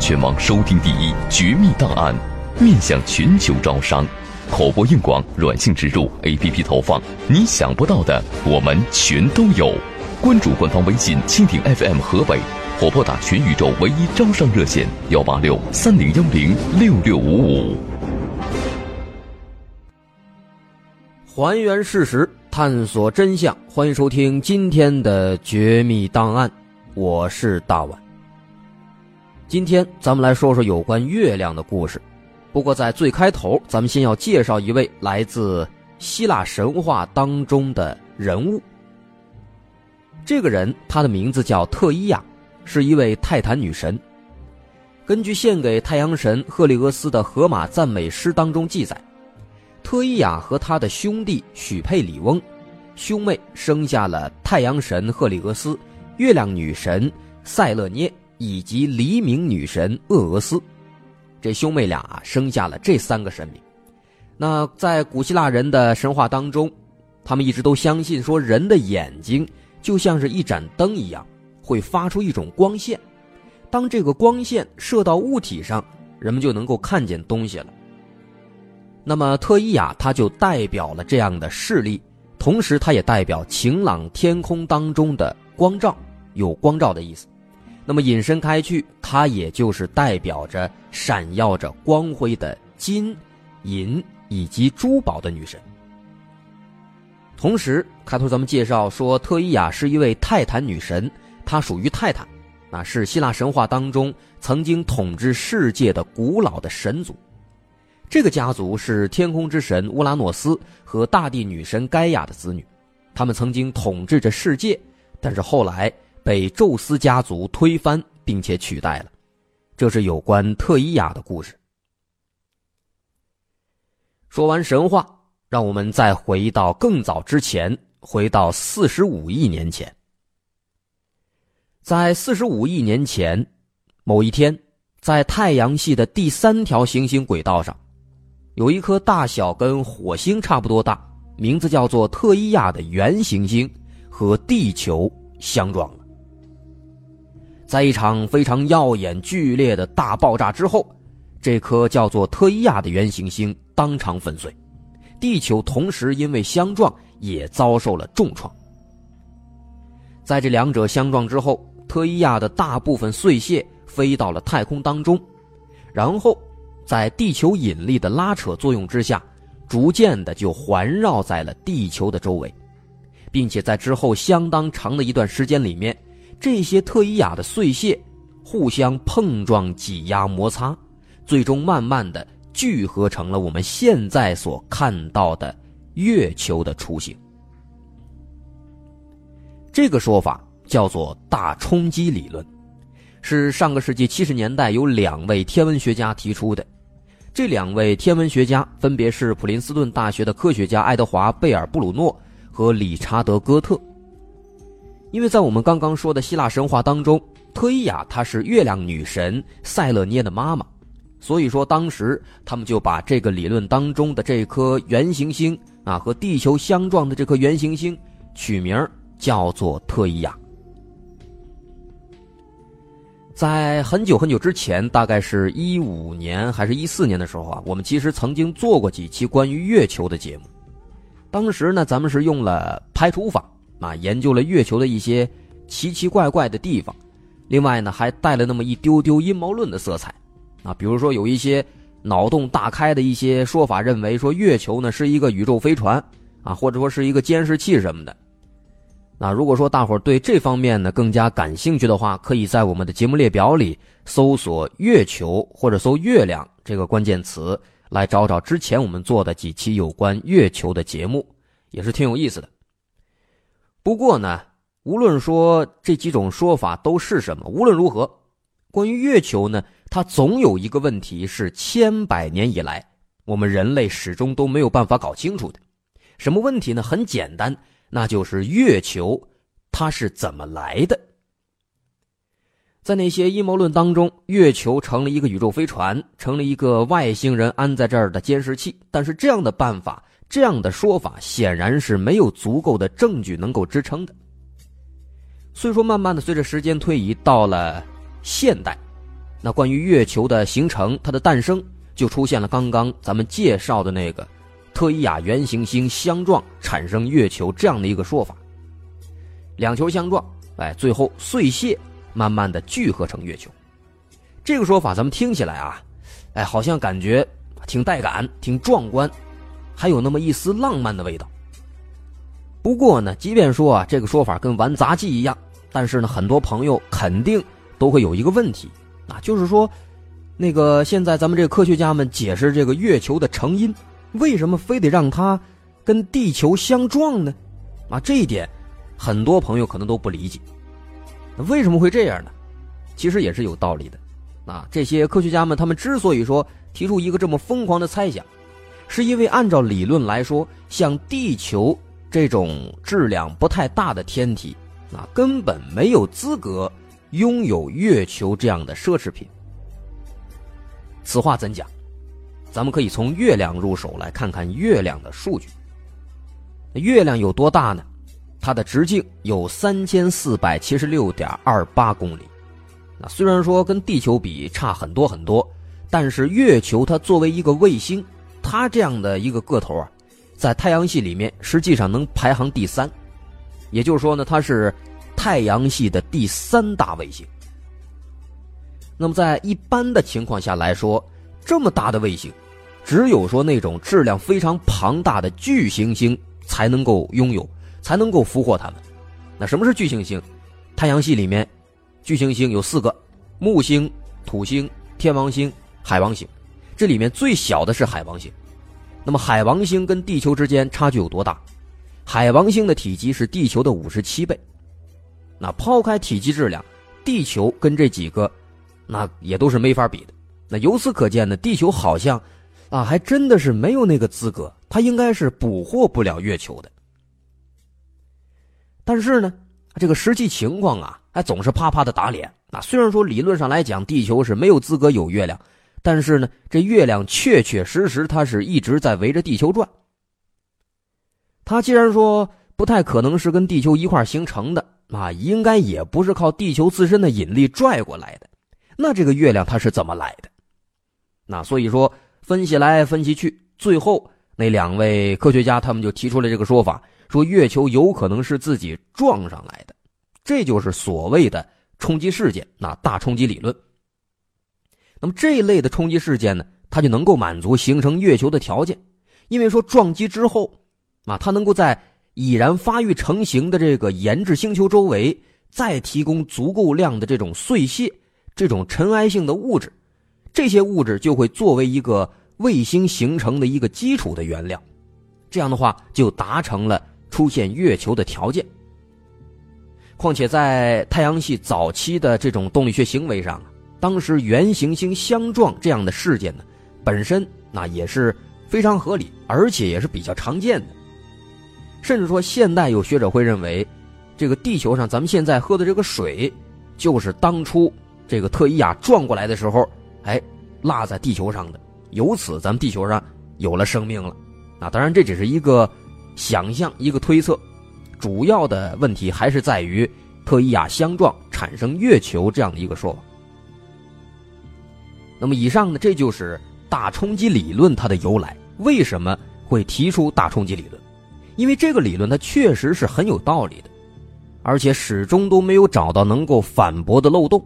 全网收听第一《绝密档案》，面向全球招商，口播硬广、软性植入、APP 投放，你想不到的，我们全都有。关注官方微信“蜻蜓 FM 河北”，或拨打全宇宙唯一招商热线：幺八六三零幺零六六五五。还原事实，探索真相，欢迎收听今天的《绝密档案》，我是大碗。今天咱们来说说有关月亮的故事。不过在最开头，咱们先要介绍一位来自希腊神话当中的人物。这个人，他的名字叫特伊亚，是一位泰坦女神。根据献给太阳神赫利俄斯的荷马赞美诗当中记载。特伊亚和他的兄弟许佩里翁，兄妹生下了太阳神赫利俄斯、月亮女神塞勒涅以及黎明女神厄俄斯。这兄妹俩啊，生下了这三个神明。那在古希腊人的神话当中，他们一直都相信说，人的眼睛就像是一盏灯一样，会发出一种光线。当这个光线射到物体上，人们就能够看见东西了。那么特伊亚，它就代表了这样的视力，同时它也代表晴朗天空当中的光照，有光照的意思。那么引申开去，它也就是代表着闪耀着光辉的金、银以及珠宝的女神。同时，开头咱们介绍说，特伊亚是一位泰坦女神，她属于泰坦，那是希腊神话当中曾经统治世界的古老的神族。这个家族是天空之神乌拉诺斯和大地女神盖亚的子女，他们曾经统治着世界，但是后来被宙斯家族推翻并且取代了。这是有关特伊亚的故事。说完神话，让我们再回到更早之前，回到四十五亿年前。在四十五亿年前，某一天，在太阳系的第三条行星轨道上。有一颗大小跟火星差不多大，名字叫做特伊亚的圆行星，和地球相撞。在一场非常耀眼、剧烈的大爆炸之后，这颗叫做特伊亚的原行星当场粉碎，地球同时因为相撞也遭受了重创。在这两者相撞之后，特伊亚的大部分碎屑飞到了太空当中，然后。在地球引力的拉扯作用之下，逐渐的就环绕在了地球的周围，并且在之后相当长的一段时间里面，这些特伊亚的碎屑互相碰撞、挤压、摩擦，最终慢慢的聚合成了我们现在所看到的月球的雏形。这个说法叫做大冲击理论，是上个世纪七十年代有两位天文学家提出的。这两位天文学家分别是普林斯顿大学的科学家爱德华·贝尔布鲁诺和理查德·戈特。因为在我们刚刚说的希腊神话当中，特伊亚她是月亮女神塞勒涅的妈妈，所以说当时他们就把这个理论当中的这颗圆行星啊和地球相撞的这颗圆行星取名叫做特伊亚。在很久很久之前，大概是一五年还是一四年的时候啊，我们其实曾经做过几期关于月球的节目。当时呢，咱们是用了排除法啊，研究了月球的一些奇奇怪怪的地方。另外呢，还带了那么一丢丢阴谋论的色彩啊，比如说有一些脑洞大开的一些说法，认为说月球呢是一个宇宙飞船啊，或者说是一个监视器什么的。那如果说大伙儿对这方面呢更加感兴趣的话，可以在我们的节目列表里搜索“月球”或者搜“月亮”这个关键词，来找找之前我们做的几期有关月球的节目，也是挺有意思的。不过呢，无论说这几种说法都是什么，无论如何，关于月球呢，它总有一个问题是千百年以来我们人类始终都没有办法搞清楚的。什么问题呢？很简单，那就是月球它是怎么来的。在那些阴谋论当中，月球成了一个宇宙飞船，成了一个外星人安在这儿的监视器。但是这样的办法，这样的说法，显然是没有足够的证据能够支撑的。所以说，慢慢的随着时间推移，到了现代，那关于月球的形成、它的诞生，就出现了刚刚咱们介绍的那个特伊亚原行星相撞产生月球这样的一个说法。两球相撞，哎，最后碎屑。慢慢的聚合成月球，这个说法咱们听起来啊，哎，好像感觉挺带感、挺壮观，还有那么一丝浪漫的味道。不过呢，即便说啊这个说法跟玩杂技一样，但是呢，很多朋友肯定都会有一个问题啊，就是说，那个现在咱们这科学家们解释这个月球的成因，为什么非得让它跟地球相撞呢？啊，这一点很多朋友可能都不理解。为什么会这样呢？其实也是有道理的，啊，这些科学家们他们之所以说提出一个这么疯狂的猜想，是因为按照理论来说，像地球这种质量不太大的天体，啊，根本没有资格拥有月球这样的奢侈品。此话怎讲？咱们可以从月亮入手来看看月亮的数据。月亮有多大呢？它的直径有三千四百七十六点二八公里，那虽然说跟地球比差很多很多，但是月球它作为一个卫星，它这样的一个个头啊，在太阳系里面实际上能排行第三，也就是说呢，它是太阳系的第三大卫星。那么在一般的情况下来说，这么大的卫星，只有说那种质量非常庞大的巨行星才能够拥有。才能够俘获他们。那什么是巨行星？太阳系里面，巨行星有四个：木星、土星、天王星、海王星。这里面最小的是海王星。那么海王星跟地球之间差距有多大？海王星的体积是地球的五十七倍。那抛开体积质量，地球跟这几个，那也都是没法比的。那由此可见呢，地球好像，啊，还真的是没有那个资格，它应该是捕获不了月球的。但是呢，这个实际情况啊，还总是啪啪的打脸啊。虽然说理论上来讲，地球是没有资格有月亮，但是呢，这月亮确确实实它是一直在围着地球转。它既然说不太可能是跟地球一块形成的啊，应该也不是靠地球自身的引力拽过来的。那这个月亮它是怎么来的？那所以说分析来分析去，最后那两位科学家他们就提出了这个说法。说月球有可能是自己撞上来的，这就是所谓的冲击事件，那大冲击理论。那么这一类的冲击事件呢，它就能够满足形成月球的条件，因为说撞击之后，啊，它能够在已然发育成型的这个研制星球周围再提供足够量的这种碎屑、这种尘埃性的物质，这些物质就会作为一个卫星形成的一个基础的原料，这样的话就达成了。出现月球的条件。况且在太阳系早期的这种动力学行为上，当时原行星相撞这样的事件呢，本身那也是非常合理，而且也是比较常见的。甚至说，现代有学者会认为，这个地球上咱们现在喝的这个水，就是当初这个特伊亚撞过来的时候，哎，落在地球上的，由此咱们地球上有了生命了。啊，当然这只是一个。想象一个推测，主要的问题还是在于特伊亚相撞产生月球这样的一个说法。那么以上呢，这就是大冲击理论它的由来。为什么会提出大冲击理论？因为这个理论它确实是很有道理的，而且始终都没有找到能够反驳的漏洞。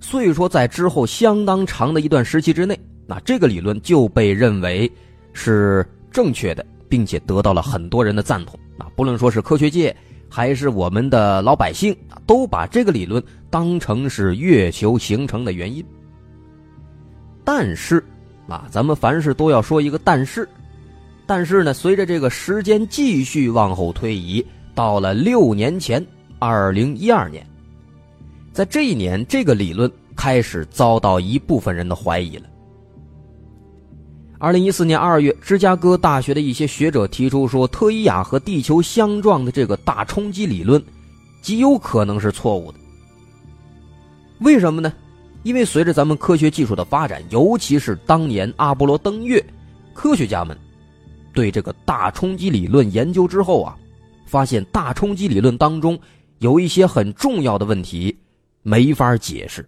所以说，在之后相当长的一段时期之内，那这个理论就被认为是正确的。并且得到了很多人的赞同啊！不论说是科学界，还是我们的老百姓都把这个理论当成是月球形成的原因。但是，啊，咱们凡事都要说一个但是。但是呢，随着这个时间继续往后推移，到了六年前，二零一二年，在这一年，这个理论开始遭到一部分人的怀疑了。二零一四年二月，芝加哥大学的一些学者提出说，特伊亚和地球相撞的这个大冲击理论，极有可能是错误的。为什么呢？因为随着咱们科学技术的发展，尤其是当年阿波罗登月，科学家们对这个大冲击理论研究之后啊，发现大冲击理论当中有一些很重要的问题没法解释。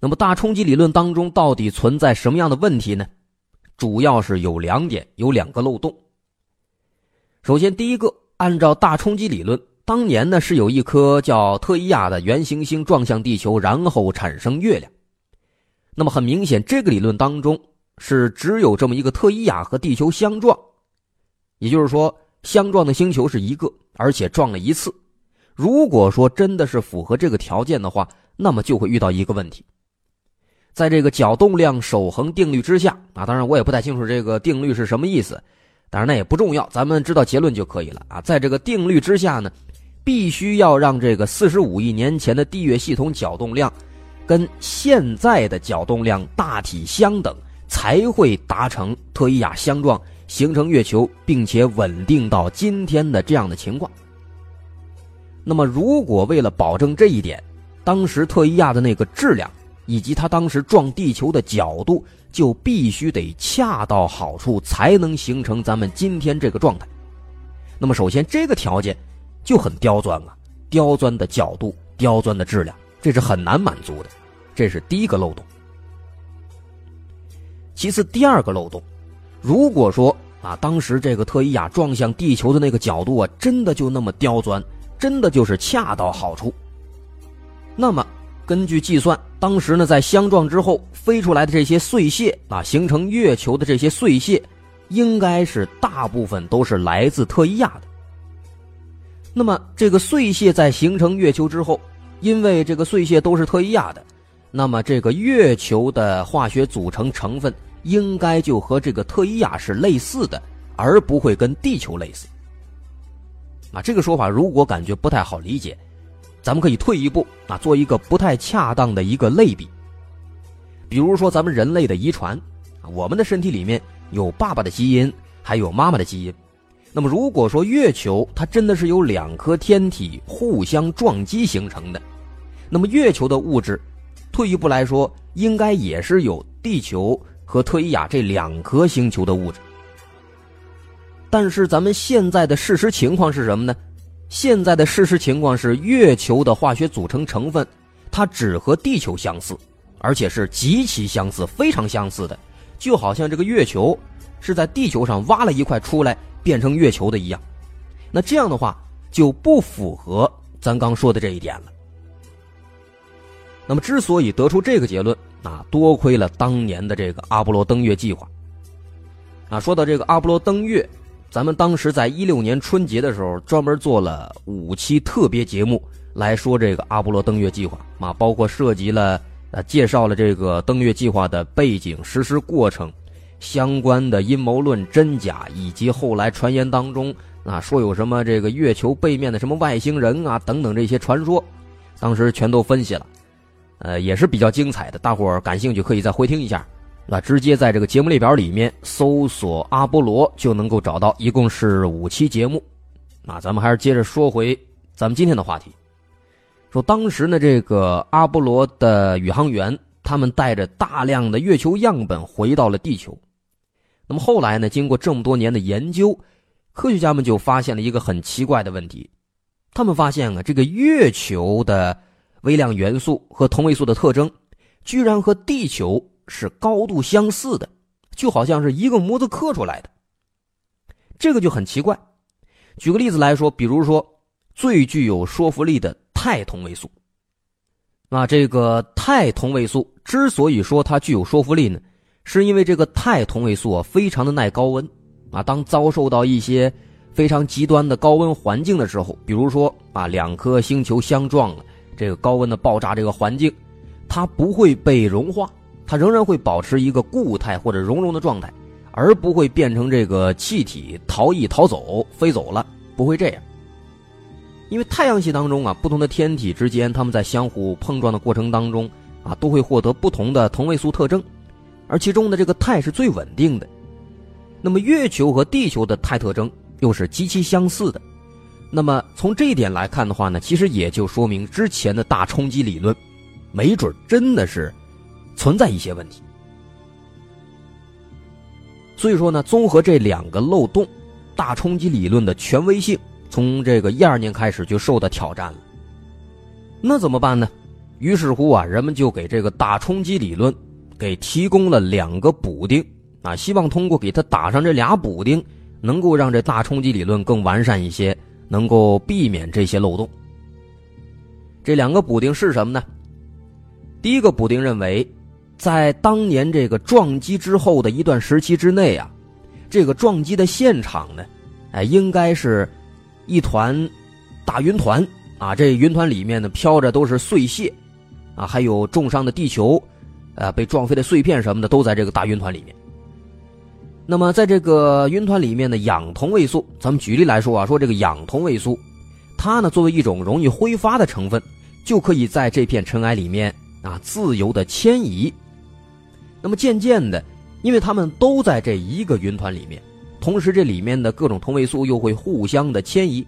那么，大冲击理论当中到底存在什么样的问题呢？主要是有两点，有两个漏洞。首先，第一个，按照大冲击理论，当年呢是有一颗叫特伊亚的原行星撞向地球，然后产生月亮。那么很明显，这个理论当中是只有这么一个特伊亚和地球相撞，也就是说，相撞的星球是一个，而且撞了一次。如果说真的是符合这个条件的话，那么就会遇到一个问题。在这个角动量守恒定律之下啊，当然我也不太清楚这个定律是什么意思，当然那也不重要，咱们知道结论就可以了啊。在这个定律之下呢，必须要让这个四十五亿年前的地月系统角动量跟现在的角动量大体相等，才会达成特伊亚相撞形成月球，并且稳定到今天的这样的情况。那么，如果为了保证这一点，当时特伊亚的那个质量。以及它当时撞地球的角度就必须得恰到好处，才能形成咱们今天这个状态。那么，首先这个条件就很刁钻啊，刁钻的角度，刁钻的质量，这是很难满足的，这是第一个漏洞。其次，第二个漏洞，如果说啊，当时这个特伊亚撞向地球的那个角度啊，真的就那么刁钻，真的就是恰到好处，那么。根据计算，当时呢，在相撞之后飞出来的这些碎屑啊，形成月球的这些碎屑，应该是大部分都是来自特伊亚的。那么，这个碎屑在形成月球之后，因为这个碎屑都是特伊亚的，那么这个月球的化学组成成分应该就和这个特伊亚是类似的，而不会跟地球类似。啊，这个说法如果感觉不太好理解。咱们可以退一步啊，做一个不太恰当的一个类比。比如说，咱们人类的遗传，我们的身体里面有爸爸的基因，还有妈妈的基因。那么，如果说月球它真的是由两颗天体互相撞击形成的，那么月球的物质，退一步来说，应该也是有地球和特伊亚这两颗星球的物质。但是，咱们现在的事实情况是什么呢？现在的事实情况是，月球的化学组成成分，它只和地球相似，而且是极其相似、非常相似的，就好像这个月球是在地球上挖了一块出来变成月球的一样。那这样的话就不符合咱刚说的这一点了。那么，之所以得出这个结论，啊，多亏了当年的这个阿波罗登月计划。啊，说到这个阿波罗登月。咱们当时在一六年春节的时候，专门做了五期特别节目来说这个阿波罗登月计划啊，包括涉及了呃介绍了这个登月计划的背景、实施过程、相关的阴谋论真假，以及后来传言当中啊说有什么这个月球背面的什么外星人啊等等这些传说，当时全都分析了，呃也是比较精彩的，大伙儿感兴趣可以再回听一下。那直接在这个节目列表里面搜索阿波罗就能够找到，一共是五期节目。那咱们还是接着说回咱们今天的话题，说当时呢，这个阿波罗的宇航员他们带着大量的月球样本回到了地球。那么后来呢，经过这么多年的研究，科学家们就发现了一个很奇怪的问题，他们发现啊，这个月球的微量元素和同位素的特征，居然和地球。是高度相似的，就好像是一个模子刻出来的。这个就很奇怪。举个例子来说，比如说最具有说服力的钛同位素。那这个钛同位素之所以说它具有说服力呢，是因为这个钛同位素啊非常的耐高温啊。当遭受到一些非常极端的高温环境的时候，比如说啊两颗星球相撞了，这个高温的爆炸这个环境，它不会被融化。它仍然会保持一个固态或者熔融的状态，而不会变成这个气体逃逸逃走飞走了，不会这样。因为太阳系当中啊，不同的天体之间，它们在相互碰撞的过程当中啊，都会获得不同的同位素特征，而其中的这个钛是最稳定的。那么月球和地球的钛特征又是极其相似的。那么从这一点来看的话呢，其实也就说明之前的大冲击理论，没准真的是存在一些问题。所以说呢，综合这两个漏洞，大冲击理论的权威性。从这个一二年开始就受到挑战了，那怎么办呢？于是乎啊，人们就给这个大冲击理论给提供了两个补丁啊，希望通过给它打上这俩补丁，能够让这大冲击理论更完善一些，能够避免这些漏洞。这两个补丁是什么呢？第一个补丁认为，在当年这个撞击之后的一段时期之内啊，这个撞击的现场呢，哎，应该是。一团大云团啊，这云团里面呢飘着都是碎屑，啊，还有重伤的地球，呃，被撞飞的碎片什么的都在这个大云团里面。那么，在这个云团里面的氧同位素，咱们举例来说啊，说这个氧同位素，它呢作为一种容易挥发的成分，就可以在这片尘埃里面啊自由的迁移。那么渐渐的，因为它们都在这一个云团里面。同时，这里面的各种同位素又会互相的迁移。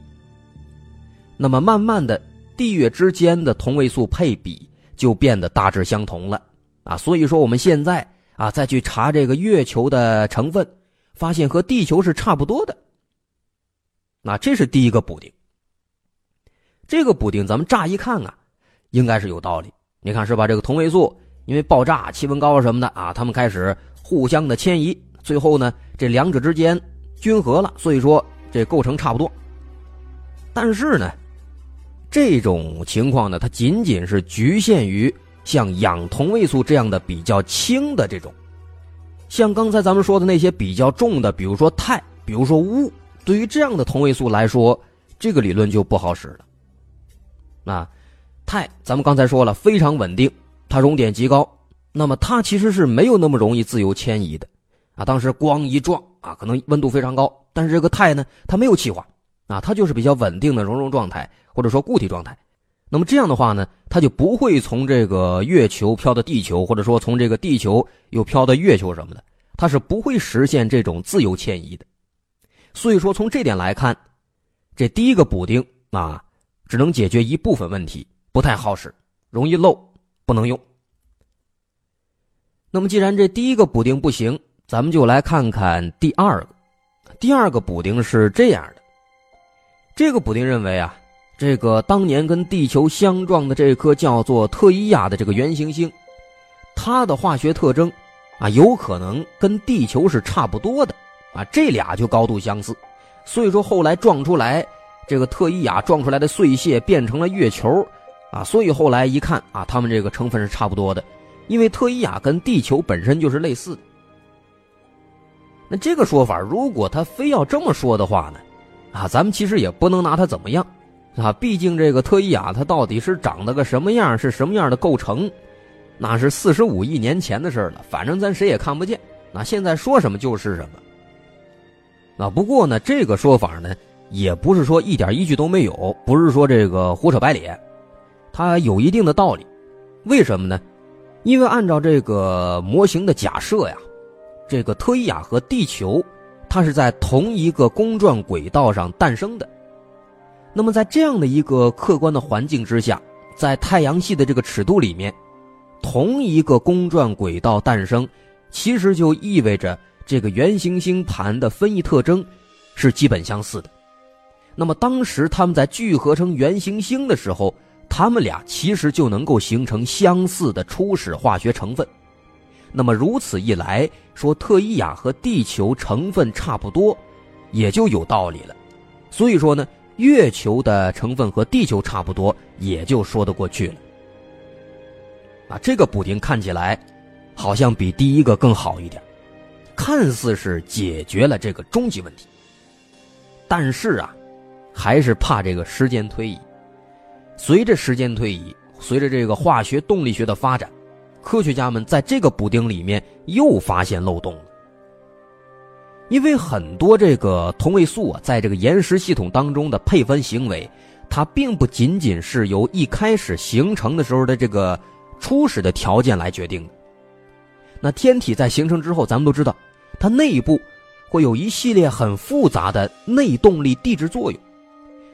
那么，慢慢的，地月之间的同位素配比就变得大致相同了啊。所以说，我们现在啊再去查这个月球的成分，发现和地球是差不多的。那这是第一个补丁。这个补丁，咱们乍一看啊，应该是有道理。你看是吧？这个同位素因为爆炸、气温高什么的啊，他们开始互相的迁移。最后呢，这两者之间均合了，所以说这构成差不多。但是呢，这种情况呢，它仅仅是局限于像氧同位素这样的比较轻的这种，像刚才咱们说的那些比较重的，比如说钛，比如说钨，对于这样的同位素来说，这个理论就不好使了。那钛，咱们刚才说了，非常稳定，它熔点极高，那么它其实是没有那么容易自由迁移的。啊，当时光一撞啊，可能温度非常高，但是这个钛呢，它没有气化，啊，它就是比较稳定的熔融状态，或者说固体状态。那么这样的话呢，它就不会从这个月球飘到地球，或者说从这个地球又飘到月球什么的，它是不会实现这种自由迁移的。所以说，从这点来看，这第一个补丁啊，只能解决一部分问题，不太好使，容易漏，不能用。那么既然这第一个补丁不行，咱们就来看看第二个，第二个补丁是这样的。这个补丁认为啊，这个当年跟地球相撞的这颗叫做特伊亚的这个原行星，它的化学特征啊，有可能跟地球是差不多的啊，这俩就高度相似。所以说后来撞出来这个特伊亚撞出来的碎屑变成了月球啊，所以后来一看啊，他们这个成分是差不多的，因为特伊亚跟地球本身就是类似的。那这个说法，如果他非要这么说的话呢，啊，咱们其实也不能拿他怎么样，啊，毕竟这个特伊亚它到底是长得个什么样，是什么样的构成，那是四十五亿年前的事了，反正咱谁也看不见。那现在说什么就是什么。啊，不过呢，这个说法呢，也不是说一点依据都没有，不是说这个胡扯白咧，它有一定的道理。为什么呢？因为按照这个模型的假设呀。这个特伊亚和地球，它是在同一个公转轨道上诞生的。那么，在这样的一个客观的环境之下，在太阳系的这个尺度里面，同一个公转轨道诞生，其实就意味着这个圆行星盘的分异特征是基本相似的。那么，当时他们在聚合成圆行星的时候，它们俩其实就能够形成相似的初始化学成分。那么如此一来说，特伊亚和地球成分差不多，也就有道理了。所以说呢，月球的成分和地球差不多，也就说得过去了。啊，这个补丁看起来好像比第一个更好一点，看似是解决了这个终极问题。但是啊，还是怕这个时间推移。随着时间推移，随着这个化学动力学的发展。科学家们在这个补丁里面又发现漏洞了。因为很多这个同位素啊，在这个岩石系统当中的配分行为，它并不仅仅是由一开始形成的时候的这个初始的条件来决定的。那天体在形成之后，咱们都知道，它内部会有一系列很复杂的内动力地质作用，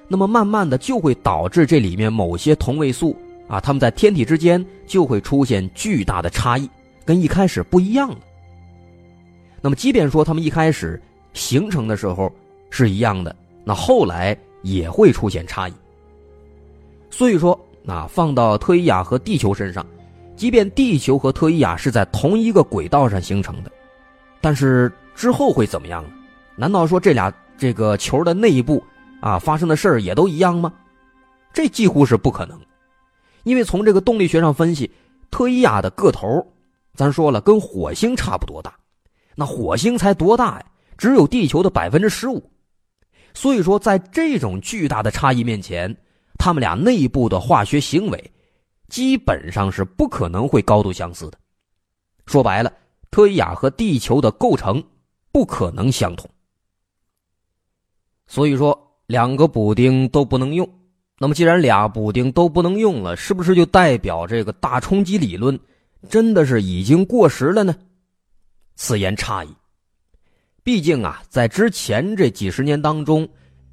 那么慢慢的就会导致这里面某些同位素啊，它们在天体之间就会出现巨大的差异，跟一开始不一样了。那么，即便说它们一开始形成的时候是一样的，那后来也会出现差异。所以说，啊，放到特伊亚和地球身上，即便地球和特伊亚是在同一个轨道上形成的，但是之后会怎么样呢？难道说这俩这个球的内部啊发生的事儿也都一样吗？这几乎是不可能，因为从这个动力学上分析，特伊亚的个头，咱说了跟火星差不多大。那火星才多大呀？只有地球的百分之十五，所以说，在这种巨大的差异面前，他们俩内部的化学行为基本上是不可能会高度相似的。说白了，特伊亚和地球的构成不可能相同。所以说，两个补丁都不能用。那么，既然俩补丁都不能用了，是不是就代表这个大冲击理论真的是已经过时了呢？此言差矣。毕竟啊，在之前这几十年当中，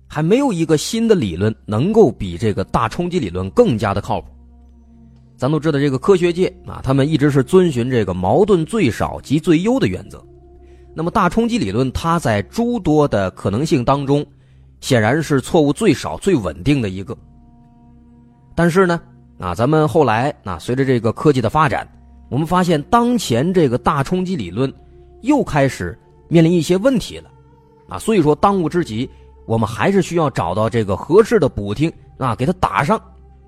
还没有一个新的理论能够比这个大冲击理论更加的靠谱。咱都知道，这个科学界啊，他们一直是遵循这个矛盾最少及最优的原则。那么，大冲击理论它在诸多的可能性当中，显然是错误最少、最稳定的一个。但是呢，啊，咱们后来啊，随着这个科技的发展，我们发现当前这个大冲击理论。又开始面临一些问题了，啊，所以说当务之急，我们还是需要找到这个合适的补丁啊，给它打上，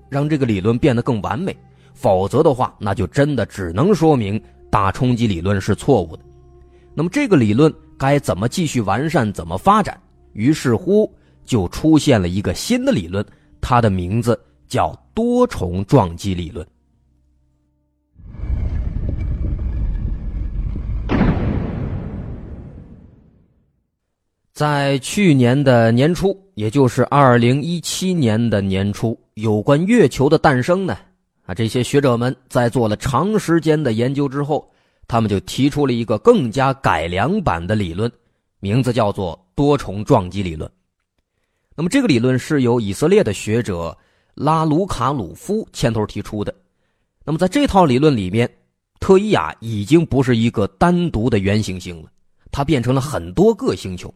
让这个理论变得更完美。否则的话，那就真的只能说明大冲击理论是错误的。那么这个理论该怎么继续完善、怎么发展？于是乎就出现了一个新的理论，它的名字叫多重撞击理论。在去年的年初，也就是二零一七年的年初，有关月球的诞生呢，啊，这些学者们在做了长时间的研究之后，他们就提出了一个更加改良版的理论，名字叫做多重撞击理论。那么，这个理论是由以色列的学者拉鲁卡鲁夫牵头提出的。那么，在这套理论里面，特伊亚已经不是一个单独的圆行星了，它变成了很多个星球。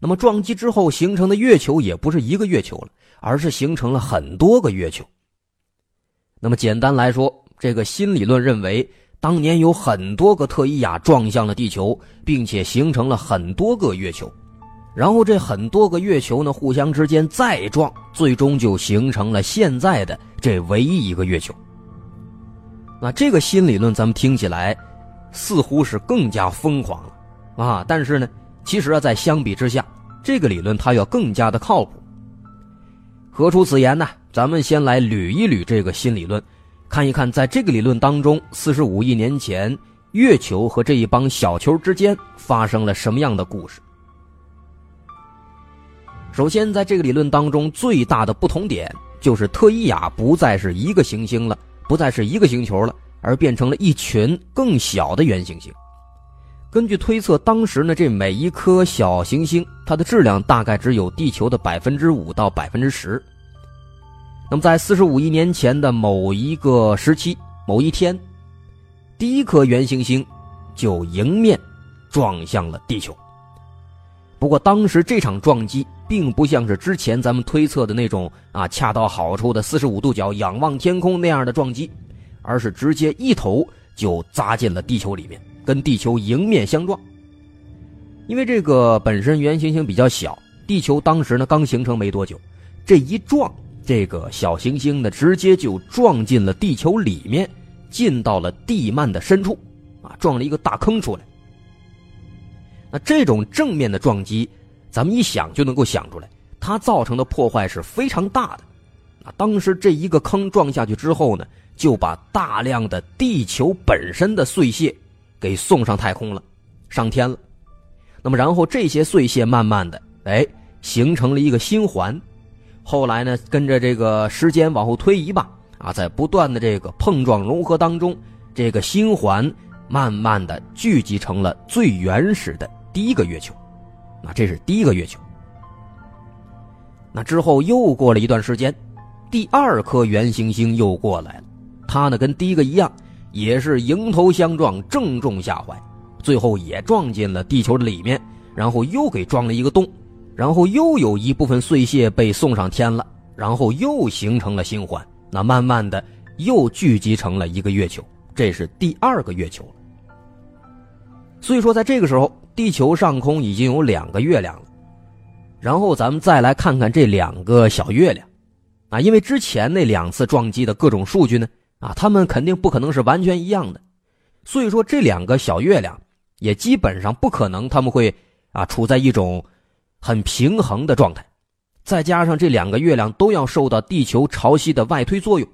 那么撞击之后形成的月球也不是一个月球了，而是形成了很多个月球。那么简单来说，这个新理论认为，当年有很多个特伊亚撞向了地球，并且形成了很多个月球，然后这很多个月球呢互相之间再撞，最终就形成了现在的这唯一一个月球。那这个新理论咱们听起来似乎是更加疯狂了啊，但是呢？其实啊，在相比之下，这个理论它要更加的靠谱。何出此言呢？咱们先来捋一捋这个新理论，看一看在这个理论当中，四十五亿年前月球和这一帮小球之间发生了什么样的故事。首先，在这个理论当中，最大的不同点就是特伊亚不再是一个行星了，不再是一个星球了，而变成了一群更小的圆行星。根据推测，当时呢，这每一颗小行星，它的质量大概只有地球的百分之五到百分之十。那么，在四十五亿年前的某一个时期、某一天，第一颗圆行星就迎面撞向了地球。不过，当时这场撞击并不像是之前咱们推测的那种啊恰到好处的四十五度角仰望天空那样的撞击，而是直接一头就扎进了地球里面。跟地球迎面相撞，因为这个本身圆行星比较小，地球当时呢刚形成没多久，这一撞，这个小行星呢直接就撞进了地球里面，进到了地幔的深处，啊，撞了一个大坑出来。那这种正面的撞击，咱们一想就能够想出来，它造成的破坏是非常大的。啊，当时这一个坑撞下去之后呢，就把大量的地球本身的碎屑。给送上太空了，上天了。那么然后这些碎屑慢慢的，哎，形成了一个星环。后来呢，跟着这个时间往后推移吧，啊，在不断的这个碰撞融合当中，这个星环慢慢的聚集成了最原始的第一个月球。那这是第一个月球。那之后又过了一段时间，第二颗原行星又过来了，它呢跟第一个一样，也是迎头相撞，正中下怀，最后也撞进了地球的里面，然后又给撞了一个洞，然后又有一部分碎屑被送上天了，然后又形成了星环，那慢慢的又聚集成了一个月球，这是第二个月球了。所以说，在这个时候，地球上空已经有两个月亮了。然后咱们再来看看这两个小月亮，啊，因为之前那两次撞击的各种数据呢，啊，他们肯定不可能是完全一样的，所以说这两个小月亮也基本上不可能他们会啊处在一种很平衡的状态，再加上这两个月亮都要受到地球潮汐的外推作用，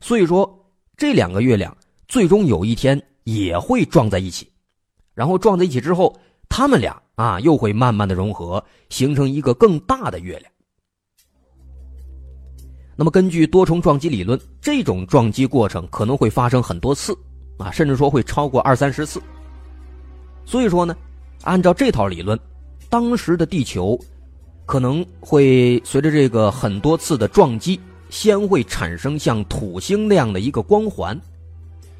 所以说这两个月亮最终有一天也会撞在一起，然后撞在一起之后，他们俩。啊，又会慢慢的融合，形成一个更大的月亮。那么，根据多重撞击理论，这种撞击过程可能会发生很多次，啊，甚至说会超过二三十次。所以说呢，按照这套理论，当时的地球可能会随着这个很多次的撞击，先会产生像土星那样的一个光环，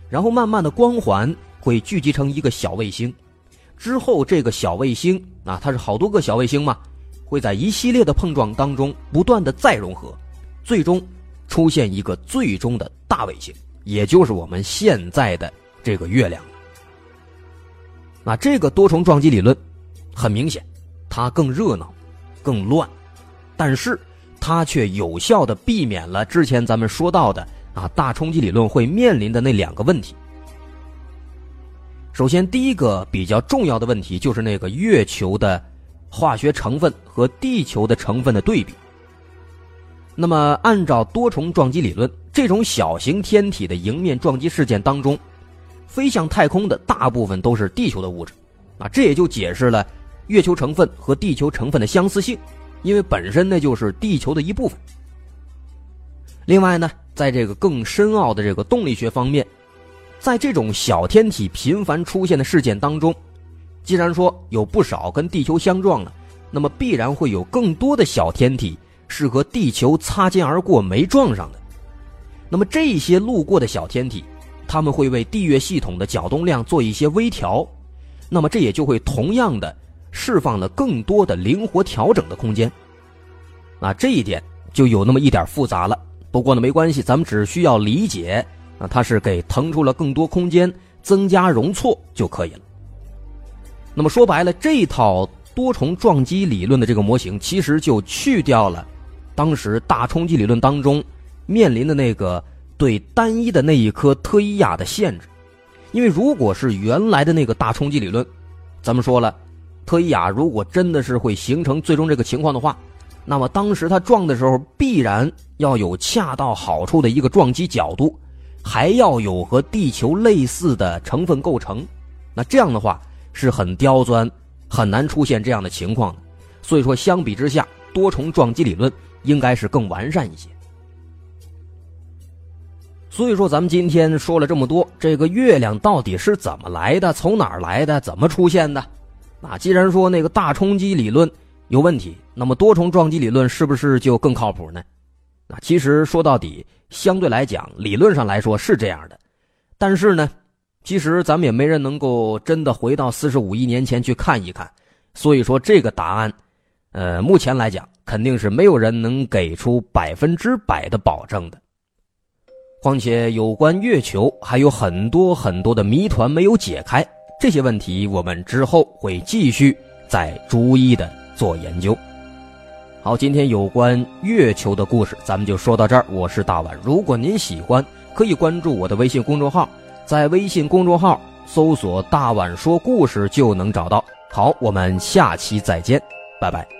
然后慢慢的光环会聚集成一个小卫星。之后，这个小卫星啊，它是好多个小卫星嘛，会在一系列的碰撞当中不断的再融合，最终出现一个最终的大卫星，也就是我们现在的这个月亮。那这个多重撞击理论，很明显，它更热闹，更乱，但是它却有效的避免了之前咱们说到的啊大冲击理论会面临的那两个问题。首先，第一个比较重要的问题就是那个月球的化学成分和地球的成分的对比。那么，按照多重撞击理论，这种小型天体的迎面撞击事件当中，飞向太空的大部分都是地球的物质，啊，这也就解释了月球成分和地球成分的相似性，因为本身那就是地球的一部分。另外呢，在这个更深奥的这个动力学方面。在这种小天体频繁出现的事件当中，既然说有不少跟地球相撞了，那么必然会有更多的小天体是和地球擦肩而过没撞上的。那么这些路过的小天体，他们会为地月系统的角动量做一些微调，那么这也就会同样的释放了更多的灵活调整的空间。那这一点就有那么一点复杂了，不过呢没关系，咱们只需要理解。那它是给腾出了更多空间，增加容错就可以了。那么说白了，这套多重撞击理论的这个模型，其实就去掉了当时大冲击理论当中面临的那个对单一的那一颗特伊亚的限制。因为如果是原来的那个大冲击理论，咱们说了，特伊亚如果真的是会形成最终这个情况的话，那么当时它撞的时候，必然要有恰到好处的一个撞击角度。还要有和地球类似的成分构成，那这样的话是很刁钻，很难出现这样的情况的。所以说，相比之下，多重撞击理论应该是更完善一些。所以说，咱们今天说了这么多，这个月亮到底是怎么来的？从哪儿来的？怎么出现的？那既然说那个大冲击理论有问题，那么多重撞击理论是不是就更靠谱呢？那其实说到底。相对来讲，理论上来说是这样的，但是呢，其实咱们也没人能够真的回到四十五亿年前去看一看，所以说这个答案，呃，目前来讲肯定是没有人能给出百分之百的保证的。况且有关月球还有很多很多的谜团没有解开，这些问题我们之后会继续再逐一的做研究。好，今天有关月球的故事，咱们就说到这儿。我是大碗，如果您喜欢，可以关注我的微信公众号，在微信公众号搜索“大碗说故事”就能找到。好，我们下期再见，拜拜。